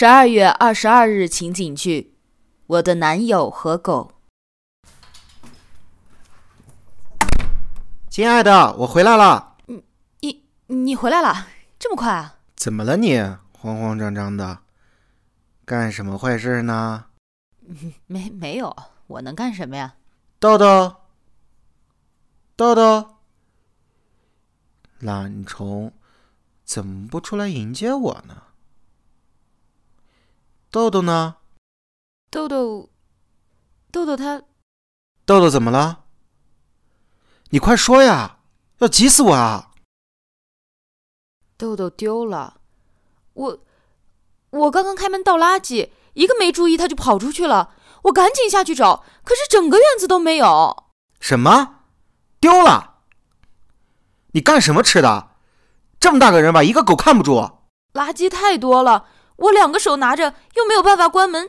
十二月二十二日情景剧：我的男友和狗。亲爱的，我回来了。你你回来了，这么快啊？怎么了你？慌慌张张的，干什么坏事呢？没没有，我能干什么呀？豆豆，豆豆，懒虫，怎么不出来迎接我呢？豆豆呢？豆豆，豆豆他，豆豆怎么了？你快说呀！要急死我啊！豆豆丢了，我我刚刚开门倒垃圾，一个没注意他就跑出去了，我赶紧下去找，可是整个院子都没有。什么？丢了？你干什么吃的？这么大个人吧，一个狗看不住。垃圾太多了。我两个手拿着，又没有办法关门，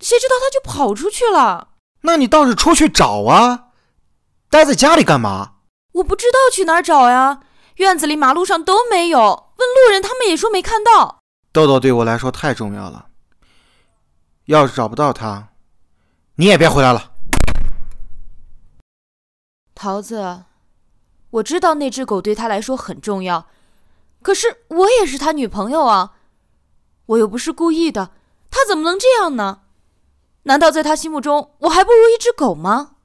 谁知道他就跑出去了。那你倒是出去找啊！待在家里干嘛？我不知道去哪儿找呀，院子里、马路上都没有。问路人，他们也说没看到。豆豆对我来说太重要了，要是找不到他，你也别回来了。桃子，我知道那只狗对他来说很重要，可是我也是他女朋友啊。我又不是故意的，他怎么能这样呢？难道在他心目中，我还不如一只狗吗？